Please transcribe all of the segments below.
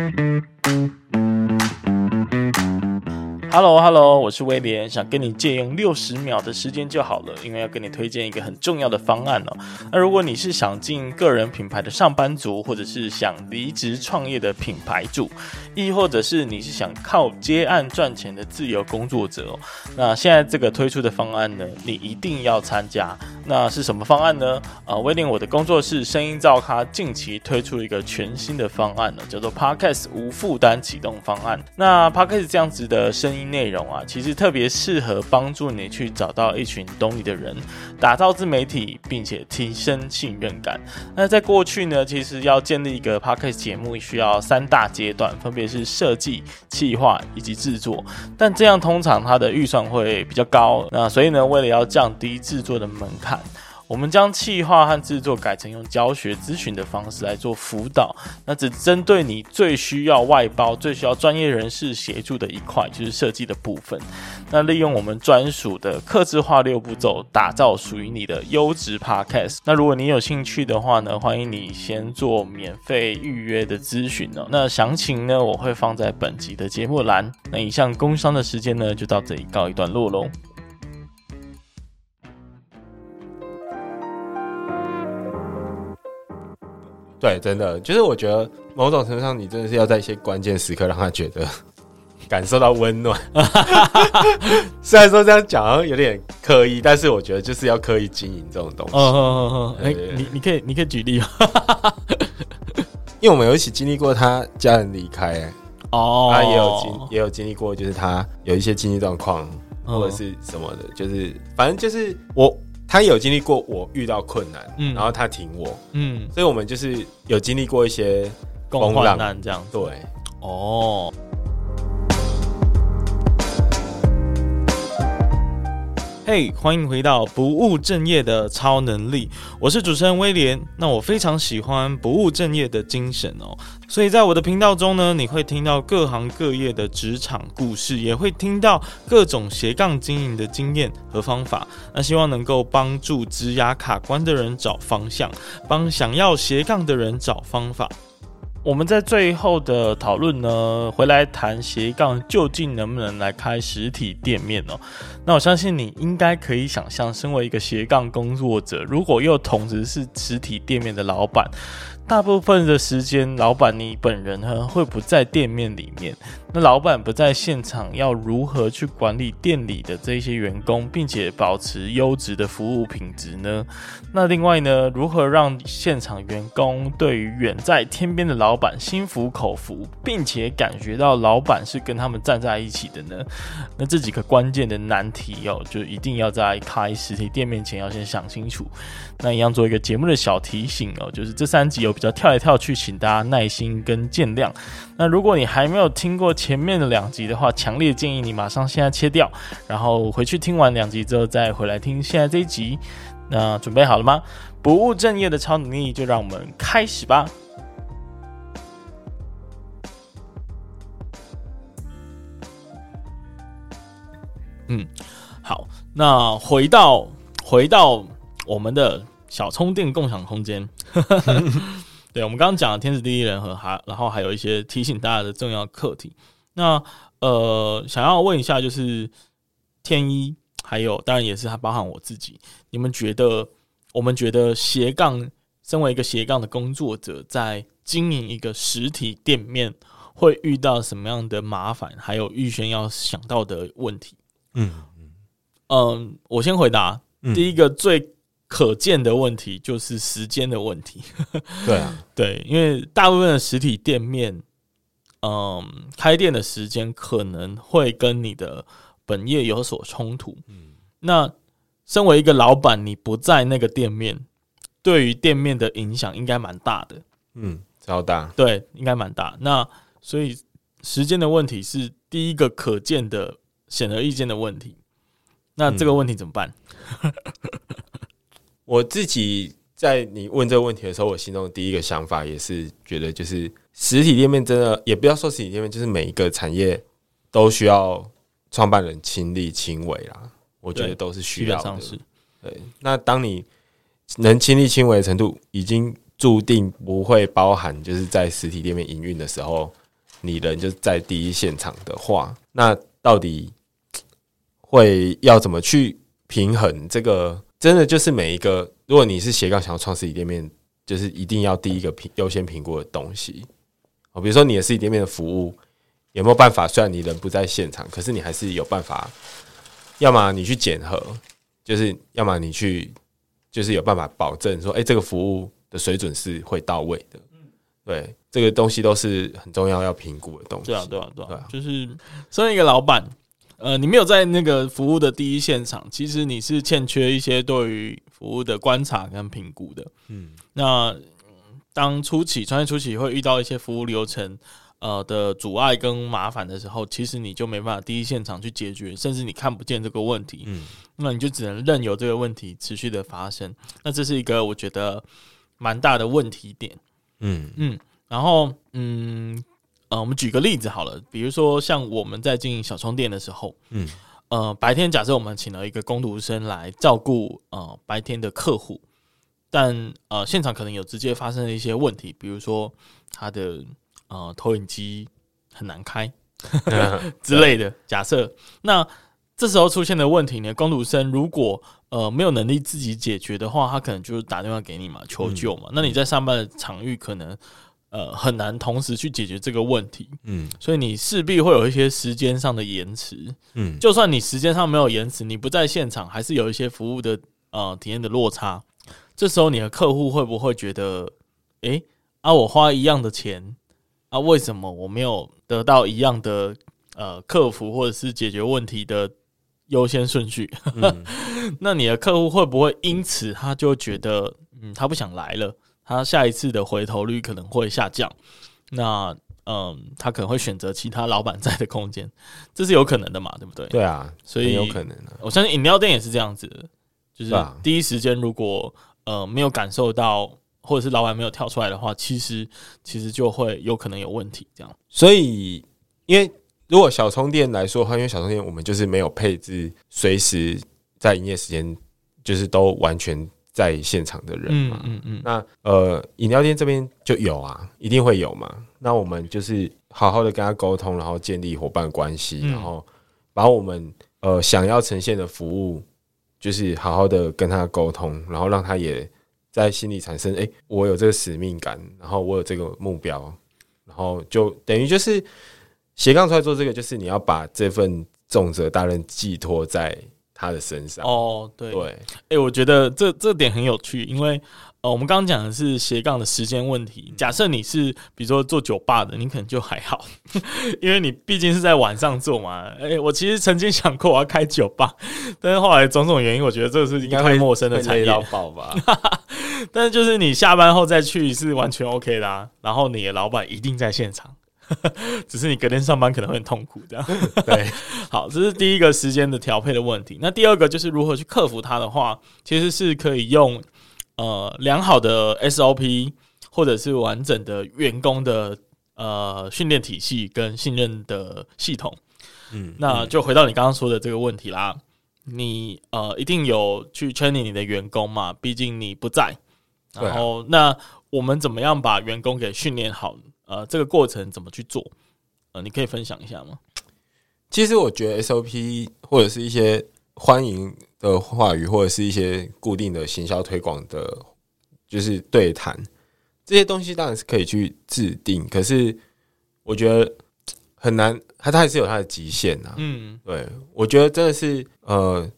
thank you Hello，Hello，我是威廉，想跟你借用六十秒的时间就好了，因为要跟你推荐一个很重要的方案哦。那如果你是想进个人品牌的上班族，或者是想离职创业的品牌主，亦或者是你是想靠接案赚钱的自由工作者哦，那现在这个推出的方案呢，你一定要参加。那是什么方案呢？啊，威廉我的工作室声音造咖近期推出了一个全新的方案呢，叫做 Podcast 无负担启动方案。那 Podcast 这样子的声音内容啊，其实特别适合帮助你去找到一群懂你的人，打造自媒体，并且提升信任感。那在过去呢，其实要建立一个 Podcast 节目，需要三大阶段，分别是设计、企划以及制作。但这样通常它的预算会比较高。那所以呢，为了要降低制作的门槛。我们将企划和制作改成用教学咨询的方式来做辅导，那只针对你最需要外包、最需要专业人士协助的一块，就是设计的部分。那利用我们专属的客制化六步骤，打造属于你的优质 Podcast。那如果你有兴趣的话呢，欢迎你先做免费预约的咨询哦。那详情呢，我会放在本集的节目栏。那以上工商的时间呢，就到这里告一段落喽。对，真的就是我觉得某种程度上，你真的是要在一些关键时刻让他觉得 感受到温暖。虽然说这样讲好像有点刻意，但是我觉得就是要刻意经营这种东西。哎，你你可以你可以举例吗？因为我们有一起经历过他家人离开，哦，他也有经也有经历过，就是他有一些经济状况或者是什么的，就是反正就是我。他有经历过我遇到困难，嗯，然后他挺我，嗯，所以我们就是有经历过一些共患难这样，对，哦。嘿，hey, 欢迎回到不务正业的超能力，我是主持人威廉。那我非常喜欢不务正业的精神哦，所以在我的频道中呢，你会听到各行各业的职场故事，也会听到各种斜杠经营的经验和方法。那希望能够帮助职涯卡关的人找方向，帮想要斜杠的人找方法。我们在最后的讨论呢，回来谈斜杠究竟能不能来开实体店面哦？那我相信你应该可以想象，身为一个斜杠工作者，如果又同时是实体店面的老板。大部分的时间，老板你本人呢会不在店面里面。那老板不在现场，要如何去管理店里的这些员工，并且保持优质的服务品质呢？那另外呢，如何让现场员工对于远在天边的老板心服口服，并且感觉到老板是跟他们站在一起的呢？那这几个关键的难题哦，就一定要在开实体店面前要先想清楚。那一样做一个节目的小提醒哦，就是这三集有比较跳来跳去，请大家耐心跟见谅。那如果你还没有听过前面的两集的话，强烈建议你马上现在切掉，然后回去听完两集之后再回来听现在这一集。那准备好了吗？不务正业的超能力，就让我们开始吧。嗯，好，那回到回到我们的。小充电共享空间，对，我们刚刚讲了天时地利人和，还然后还有一些提醒大家的重要课题。那呃，想要问一下，就是天一，还有当然也是它包含我自己，你们觉得，我们觉得斜杠，身为一个斜杠的工作者，在经营一个实体店面，会遇到什么样的麻烦，还有预先要想到的问题？嗯嗯嗯，我先回答，嗯、第一个最。可见的问题就是时间的问题。对啊，对，因为大部分的实体店面，嗯，开店的时间可能会跟你的本业有所冲突。嗯，那身为一个老板，你不在那个店面，对于店面的影响应该蛮大的。嗯，超大。对，应该蛮大。那所以时间的问题是第一个可见的、显而易见的问题。那这个问题怎么办？嗯 我自己在你问这个问题的时候，我心中的第一个想法也是觉得，就是实体店面真的，也不要说实体店面，就是每一个产业都需要创办人亲力亲为啦。我觉得都是需要的。对，那当你能亲力亲为的程度，已经注定不会包含就是在实体店面营运的时候，你人就在第一现场的话，那到底会要怎么去平衡这个？真的就是每一个，如果你是斜杠想要创实体店面，就是一定要第一个评优先评估的东西。哦，比如说你的实体店面的服务有没有办法？虽然你人不在现场，可是你还是有办法。要么你去检核，就是要么你去，就是有办法保证说，哎，这个服务的水准是会到位的。对，这个东西都是很重要要评估的东西。对啊，对啊，对啊，就是身为一个老板，呃，你没有在那个服务的第一现场，其实你是欠缺一些对于服务的观察跟评估的。嗯，那当初期创业初期会遇到一些服务流程呃的阻碍跟麻烦的时候，其实你就没办法第一现场去解决，甚至你看不见这个问题。嗯，那你就只能任由这个问题持续的发生。那这是一个我觉得蛮大的问题点。嗯嗯，然后嗯呃，我们举个例子好了，比如说像我们在经营小充店的时候，嗯呃，白天假设我们请了一个工读生来照顾呃白天的客户，但呃现场可能有直接发生的一些问题，比如说他的呃投影机很难开 之类的。假设那这时候出现的问题呢，工读生如果呃，没有能力自己解决的话，他可能就是打电话给你嘛，求救嘛。嗯、那你在上班的场域可能呃很难同时去解决这个问题，嗯，所以你势必会有一些时间上的延迟，嗯，就算你时间上没有延迟，你不在现场，还是有一些服务的呃体验的落差。这时候你的客户会不会觉得，诶，啊，我花一样的钱，啊，为什么我没有得到一样的呃客服或者是解决问题的？优先顺序，嗯、那你的客户会不会因此他就觉得，嗯，他不想来了，他下一次的回头率可能会下降，那嗯，他可能会选择其他老板在的空间，这是有可能的嘛，对不对？对啊，所以有可能的。我相信饮料店也是这样子的，就是第一时间如果呃没有感受到，或者是老板没有跳出来的话，其实其实就会有可能有问题，这样。所以因为。如果小充电来说的话，因为小充电我们就是没有配置随时在营业时间，就是都完全在现场的人嘛。嗯嗯，嗯。那呃，饮料店这边就有啊，一定会有嘛。那我们就是好好的跟他沟通，然后建立伙伴关系，嗯、然后把我们呃想要呈现的服务，就是好好的跟他沟通，然后让他也在心里产生，哎、欸，我有这个使命感，然后我有这个目标，然后就等于就是。斜杠出来做这个，就是你要把这份重责大任寄托在他的身上。哦，对对，哎、欸，我觉得这这点很有趣，因为呃，我们刚刚讲的是斜杠的时间问题。假设你是比如说做酒吧的，你可能就还好，因为你毕竟是在晚上做嘛。哎、欸，我其实曾经想过我要开酒吧，但是后来种种原因，我觉得这个是应该太陌生的产业到爆吧。但是就是你下班后再去是完全 OK 的啊，然后你的老板一定在现场。只是你隔天上班可能会很痛苦，这样 对。好，这是第一个时间的调配的问题。那第二个就是如何去克服它的话，其实是可以用呃良好的 SOP 或者是完整的员工的呃训练体系跟信任的系统。嗯，那就回到你刚刚说的这个问题啦。你呃一定有去 training 你的员工嘛？毕竟你不在。然后，那我们怎么样把员工给训练好？呃，这个过程怎么去做？呃，你可以分享一下吗？其实我觉得 SOP 或者是一些欢迎的话语，或者是一些固定的行销推广的，就是对谈这些东西，当然是可以去制定。可是我觉得很难，它它还是有它的极限呐。嗯，对，我觉得真的是呃，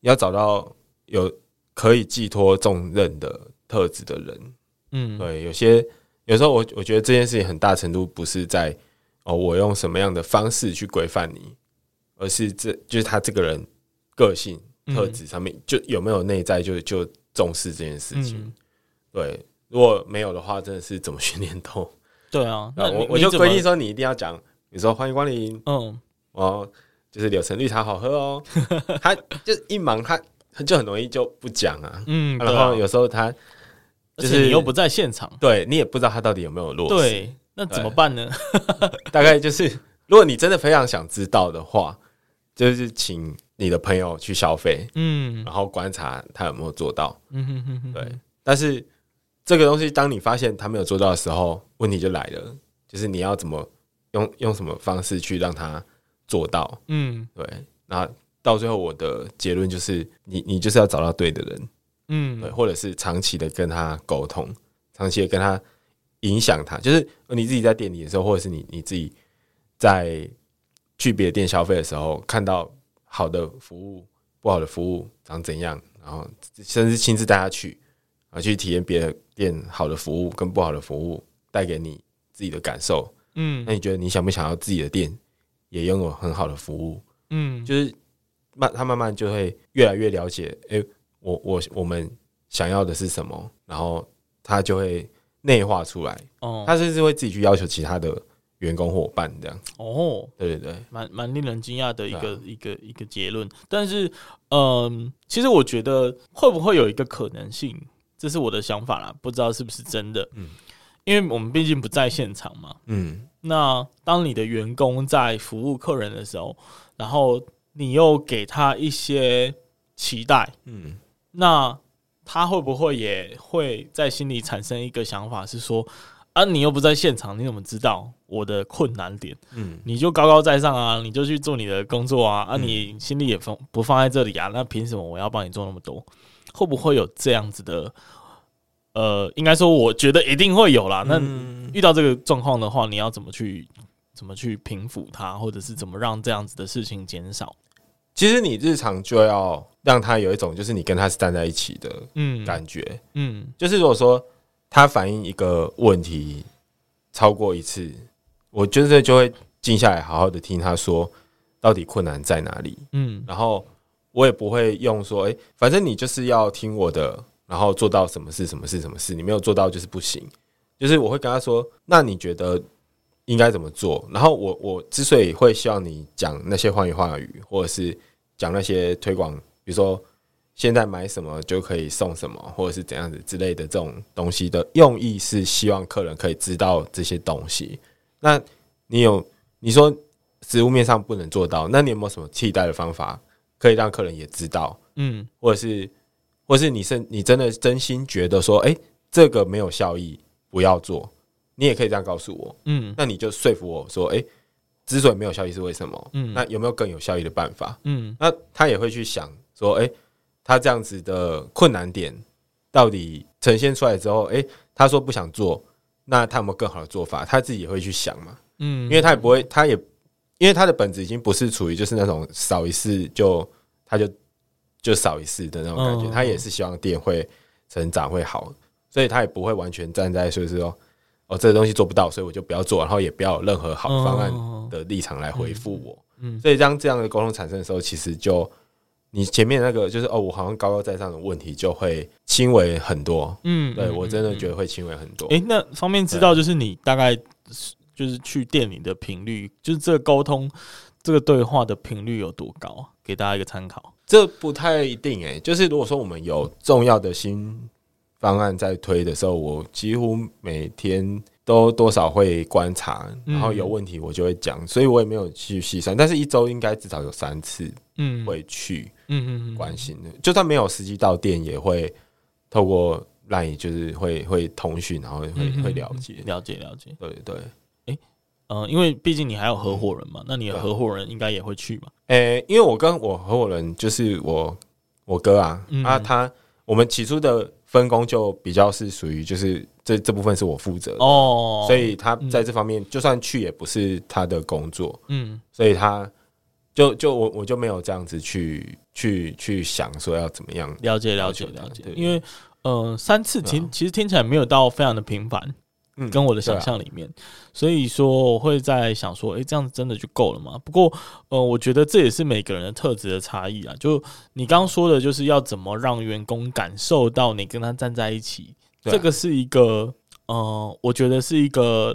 要找到有可以寄托重任的特质的人。嗯，对，有些。有时候我我觉得这件事情很大程度不是在哦，我用什么样的方式去规范你，而是这就是他这个人个性特质上面就有没有内在就就重视这件事情。嗯、对，如果没有的话，真的是怎么训练都对啊。那我我就规定说你一定要讲，比如说欢迎光临，嗯，哦，就是柳橙绿茶好喝哦。他就一忙他他就很容易就不讲啊，嗯，然后有时候他。就是你又不在现场，对你也不知道他到底有没有落实。对，那怎么办呢？大概就是，如果你真的非常想知道的话，就是请你的朋友去消费，嗯，然后观察他有没有做到。嗯哼哼哼。对，但是这个东西，当你发现他没有做到的时候，问题就来了，就是你要怎么用用什么方式去让他做到？嗯，对。那到最后，我的结论就是，你你就是要找到对的人，嗯，对，或者是长期的跟他沟通，长期的跟他影响他，就是你自己在店里的时候，或者是你你自己在去别的店消费的时候，看到好的服务、不好的服务长怎样，然后甚至亲自带他去啊，去体验别的店好的服务跟不好的服务带给你自己的感受，嗯，那你觉得你想不想要自己的店也拥有很好的服务？嗯，就是慢，他慢慢就会越来越了解，哎、欸，我我我们想要的是什么，然后他就会内化出来。哦，他甚至会自己去要求其他的员工伙伴这样。哦，对对对，蛮蛮令人惊讶的一个、啊、一个一个结论。但是，嗯、呃，其实我觉得会不会有一个可能性，这是我的想法啦，不知道是不是真的。嗯，因为我们毕竟不在现场嘛。嗯，那当你的员工在服务客人的时候。然后你又给他一些期待，嗯，那他会不会也会在心里产生一个想法，是说啊，你又不在现场，你怎么知道我的困难点？嗯，你就高高在上啊，你就去做你的工作啊，啊，你心里也放不放在这里啊？那凭什么我要帮你做那么多？会不会有这样子的？呃，应该说，我觉得一定会有啦。那遇到这个状况的话，你要怎么去？怎么去平复它，或者是怎么让这样子的事情减少？其实你日常就要让他有一种，就是你跟他是站在一起的，嗯，感觉，嗯，嗯，就是如果说他反映一个问题超过一次，我就是就会静下来，好好的听他说到底困难在哪里，嗯，然后我也不会用说，哎，反正你就是要听我的，然后做到什么事，什么事，什么事，你没有做到就是不行，就是我会跟他说，那你觉得？应该怎么做？然后我我之所以会希望你讲那些话语话语，或者是讲那些推广，比如说现在买什么就可以送什么，或者是怎样子之类的这种东西的用意是希望客人可以知道这些东西。那你有你说实物面上不能做到，那你有没有什么替代的方法可以让客人也知道？嗯，或者是或者是你是你真的真心觉得说，哎，这个没有效益，不要做。你也可以这样告诉我，嗯，那你就说服我说，诶，之所以没有效益是为什么？嗯，那有没有更有效益的办法？嗯，那他也会去想说，诶，他这样子的困难点到底呈现出来之后，诶，他说不想做，那他有没有更好的做法？他自己也会去想嘛，嗯，因为他也不会，他也因为他的本质已经不是处于就是那种少一次就他就就少一次的那种感觉，他也是希望店会成长会好，所以他也不会完全站在说是说。哦，这个东西做不到，所以我就不要做，然后也不要有任何好方案的立场来回复我。嗯，所以当这样的沟通产生的时候，其实就你前面那个就是哦，我好像高高在上的问题就会轻微很多。嗯，对我真的觉得会轻微很多。诶，那方便知道就是你大概就是去店里的频率，就是这个沟通这个对话的频率有多高？给大家一个参考。这不太一定诶，就是如果说我们有重要的新。方案在推的时候，我几乎每天都多少会观察，然后有问题我就会讲，所以我也没有去细算，但是一周应该至少有三次，嗯，会去，嗯嗯关心的，就算没有实际到店，也会透过 LINE 就是会会通讯，然后会会了解了解了解，对对，诶，嗯，因为毕竟你还有合伙人嘛，那你的合伙人应该也会去嘛？诶，因为我跟我合伙人就是我我哥啊，啊他我们起初的。分工就比较是属于，就是这这部分是我负责的。哦，所以他在这方面就算去也不是他的工作，嗯，所以他就就我我就没有这样子去去去想说要怎么样了解了解了解，因为呃三次听其实听起来没有到非常的频繁。跟我的想象里面，所以说我会在想说，诶、欸，这样子真的就够了吗？不过，呃，我觉得这也是每个人的特质的差异啊。就你刚刚说的，就是要怎么让员工感受到你跟他站在一起，啊、这个是一个，呃，我觉得是一个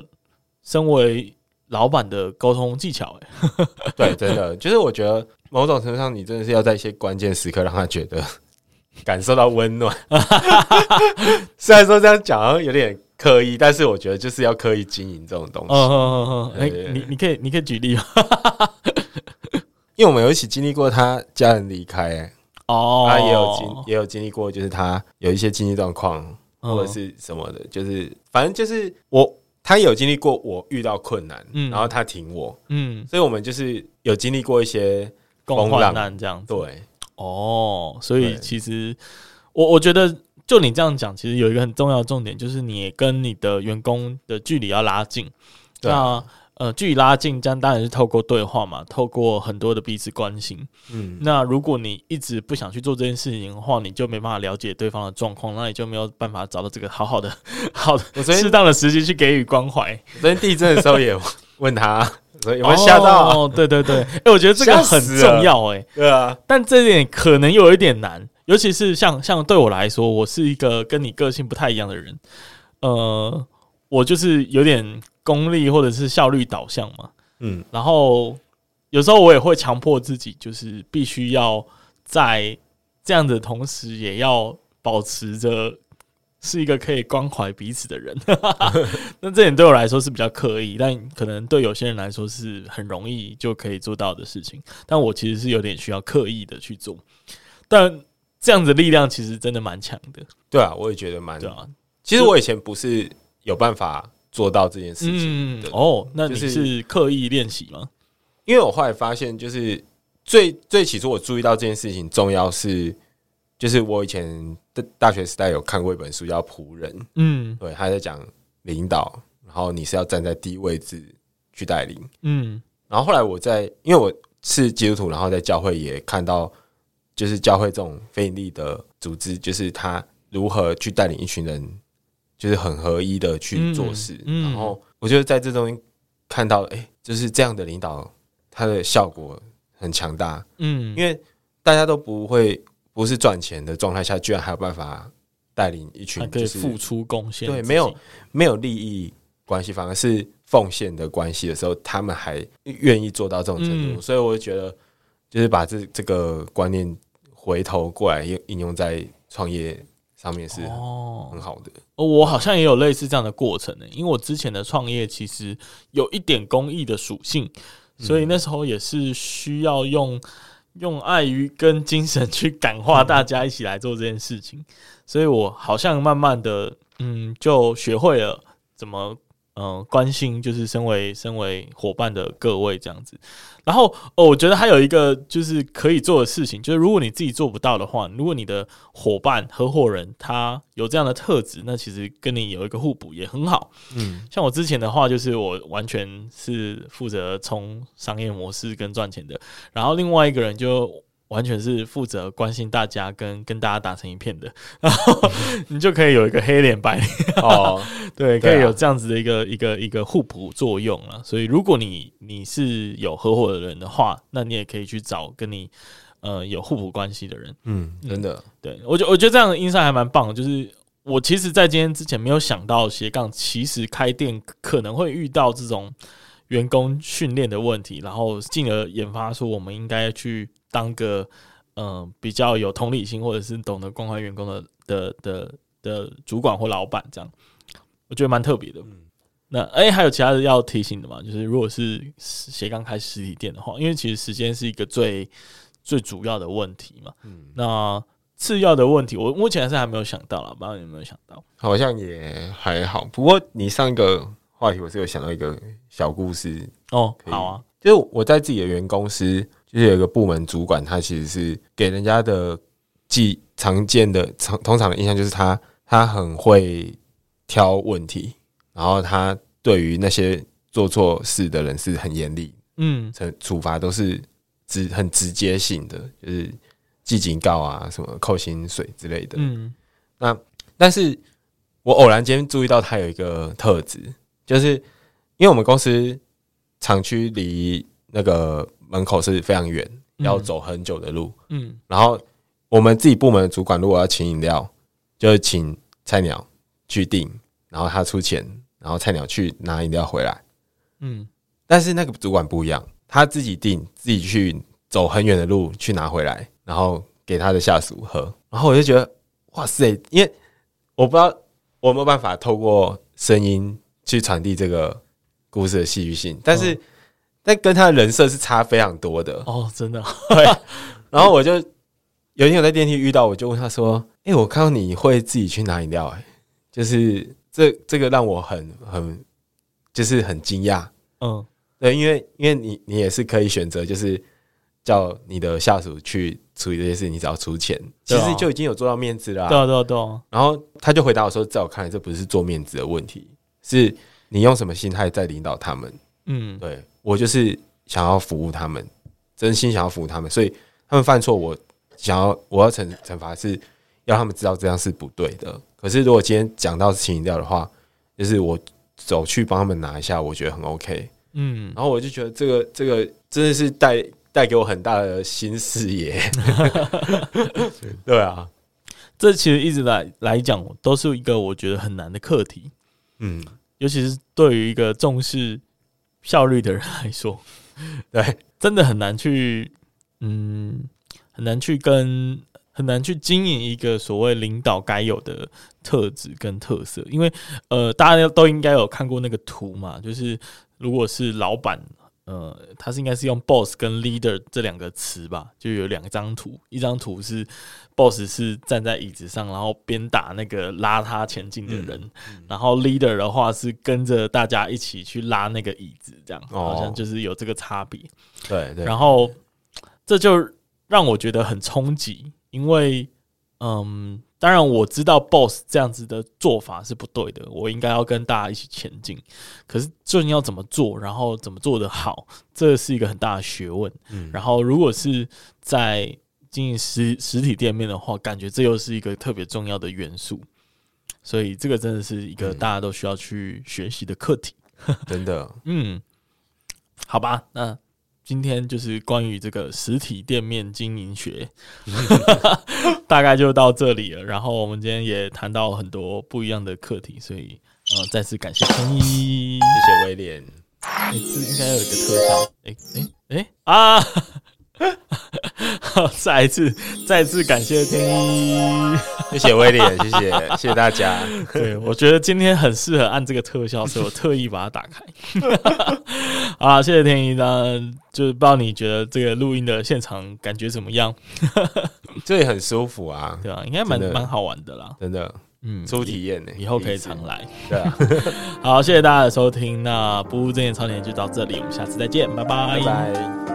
身为老板的沟通技巧。哎，对，真的，就是我觉得某种程度上，你真的是要在一些关键时刻让他觉得感受到温暖。虽然说这样讲好像有点。刻意，但是我觉得就是要刻意经营这种东西。嗯嗯嗯，哎，你你可以你可以举例吗？因为我们有一起经历过他家人离开，哦，他也有经也有经历过，就是他有一些经济状况或者是什么的，就是反正就是我他有经历过我遇到困难，嗯。然后他挺我，嗯，所以我们就是有经历过一些风浪。难这样。对，哦，所以其实我我觉得，就你这样讲，其实有一个很重要的重点，就是你跟你的员工的距离要拉近。那呃，距离拉近，这样当然是透过对话嘛，透过很多的彼此关心。嗯，那如果你一直不想去做这件事情的话，你就没办法了解对方的状况，那你就没有办法找到这个好好的、好的、我适当的时机去给予关怀。昨天地震的时候也问他，说有没有吓到？哦，对对对，哎、我觉得这个很重要、哎。对啊，但这点可能有一点难，尤其是像像对我来说，我是一个跟你个性不太一样的人，呃，我就是有点功利或者是效率导向嘛，嗯，然后有时候我也会强迫自己，就是必须要在这样的同时，也要保持着是一个可以关怀彼此的人。那这点对我来说是比较刻意，但可能对有些人来说是很容易就可以做到的事情。但我其实是有点需要刻意的去做，但这样子的力量其实真的蛮强的，对啊，我也觉得蛮对啊。其实我以前不是有办法做到这件事情的，嗯，哦，那你就是是刻意练习吗？因为我后来发现，就是最最起初我注意到这件事情重要是，就是我以前的大学时代有看过一本书叫《仆人》，嗯对，他在讲领导，然后你是要站在第一位置去带领。嗯然后后来我在，因为我是基督徒，然后在教会也看到，就是教会这种非营利的组织，就是他如何去带领一群人，就是很合一的去做事。嗯嗯然后我觉得在这中间看到，哎、就是这样的领导，他的效果很强大。嗯，因为大家都不会不是赚钱的状态下，居然还有办法带领一群就是付出贡献，对，没有没有利益关系，反而是奉献的关系的时候，他们还愿意做到这种程度，嗯所以我就觉得，就是把这这个观念回头过来应应用在创业上面是哦很好的。哦，我好像也有类似这样的过程呢，因为我之前的创业其实有一点公益的属性，所以那时候也是需要用用爱与跟精神去感化大家一起来做这件事情，所以我好像慢慢的嗯就学会了怎么嗯、呃、关心，就是身为身为伙伴的各位这样子。然后哦，我觉得还有一个就是可以做的事情，就是如果你自己做不到的话，如果你的伙伴、合伙人他有这样的特质，那其实跟你有一个互补也很好。嗯，像我之前的话，就是我完全是负责冲商业模式跟赚钱的，然后另外一个人就完全是负责关心大家跟跟大家打成一片的，然后 你就可以有一个黑脸白脸。哦，对，可以有这样子的一个一个一个互补作用了。所以，如果你你是有合伙的人的话，那你也可以去找跟你呃有互补关系的人。嗯，真的，对我觉我觉得这样的 insight 还蛮棒的。就是我其实，在今天之前没有想到斜杠其实开店可能会遇到这种员工训练的问题，然后进而研发出我们应该去当个嗯、呃、比较有同理心或者是懂得关怀员工的的的的主管或老板这样。我觉得蛮特别的。嗯那哎、欸，还有其他的要提醒的吗？就是如果是斜杠开实体店的话，因为其实时间是一个最最主要的问题嘛。嗯，那次要的问题，我目前还是还没有想到啦，不知道你有没有想到？好像也还好。不过你上一个话题，我是有想到一个小故事。哦，好啊，就是我在自己的原公司，就是有一个部门主管，他其实是给人家的既常见的常通常的印象就是他他很会挑问题，然后他对于那些做错事的人是很严厉，嗯惩处罚都是直很直接性的，就是记警告啊，什么扣薪水之类的。嗯那但是我偶然间注意到他有一个特质，就是因为我们公司厂区离那个门口是非常远，要走很久的路。嗯然后我们自己部门的主管如果要请饮料，就是请菜鸟去订，然后他出钱，然后菜鸟去拿饮料回来。嗯但是那个主管不一样，他自己订，自己去走很远的路去拿回来，然后给他的下属喝。然后我就觉得，哇塞！因为我不知道我有没有办法透过声音去传递这个故事的戏剧性，但是、嗯但跟他的人设是差非常多的。哦，真的，对，然后我就有一天我在电梯遇到，我就问他说：“哎、我看到你会自己去拿饮料、欸，哎，就是这这个让我很很就是很惊讶。嗯，对，因为因为你你也是可以选择，就是叫你的下属去处理这些事，你只要出钱，其实就已经有做到面子了。对啊，对啊，对啊。然后他就回答我说：“在我看来，这不是做面子的问题，是你用什么心态在领导他们。”嗯，对，我就是想要服务他们，真心想要服务他们，所以他们犯错，我想要我要惩惩罚是要他们知道这样是不对的。可是如果今天讲到情饮料的话，就是我走去帮他们拿一下，我觉得很 OK。嗯，然后我就觉得这个这个真的是带带给我很大的新视野。对啊，这其实一直来来讲都是一个我觉得很难的课题。嗯，尤其是对于一个重视效率的人来说，对，真的很难去，嗯，很难去跟。很难去经营一个所谓领导该有的特质跟特色，因为呃，大家都应该有看过那个图嘛，就是如果是老板，呃，他是应该是用 boss 跟 leader 这两个词吧，就有两张图，一张图是 boss 是站在椅子上，然后边打那个拉他前进的人，嗯嗯、然后 leader 的话是跟着大家一起去拉那个椅子，这样好像就是有这个差别。对对，然后这就让我觉得很冲击。因为，嗯，当然我知道 boss 这样子的做法是不对的，我应该要跟大家一起前进。可是，究竟要怎么做，然后怎么做的好，这是一个很大的学问。嗯，然后如果是在经营实实体店面的话，感觉这又是一个特别重要的元素。所以，这个真的是一个大家都需要去学习的课题。真的，嗯，好吧，那。今天就是关于这个实体店面经营学，大概就到这里了。然后我们今天也谈到很多不一样的课题，所以呃，再次感谢天一，谢谢威廉。哎、欸，这应该有一个特效。哎哎哎啊！好，再一次，再次感谢天一，谢谢威廉，谢谢，谢谢大家。对，我觉得今天很适合按这个特效，所以我特意把它打开。好，谢谢天一。那就是不知道你觉得这个录音的现场感觉怎么样？这也很舒服啊，对啊？应该蛮蛮好玩的啦，真的，嗯，初体验呢，以后可以常来。对啊，好，谢谢大家的收听。那不务正业超年就到这里，我们下次再见，拜拜，拜拜。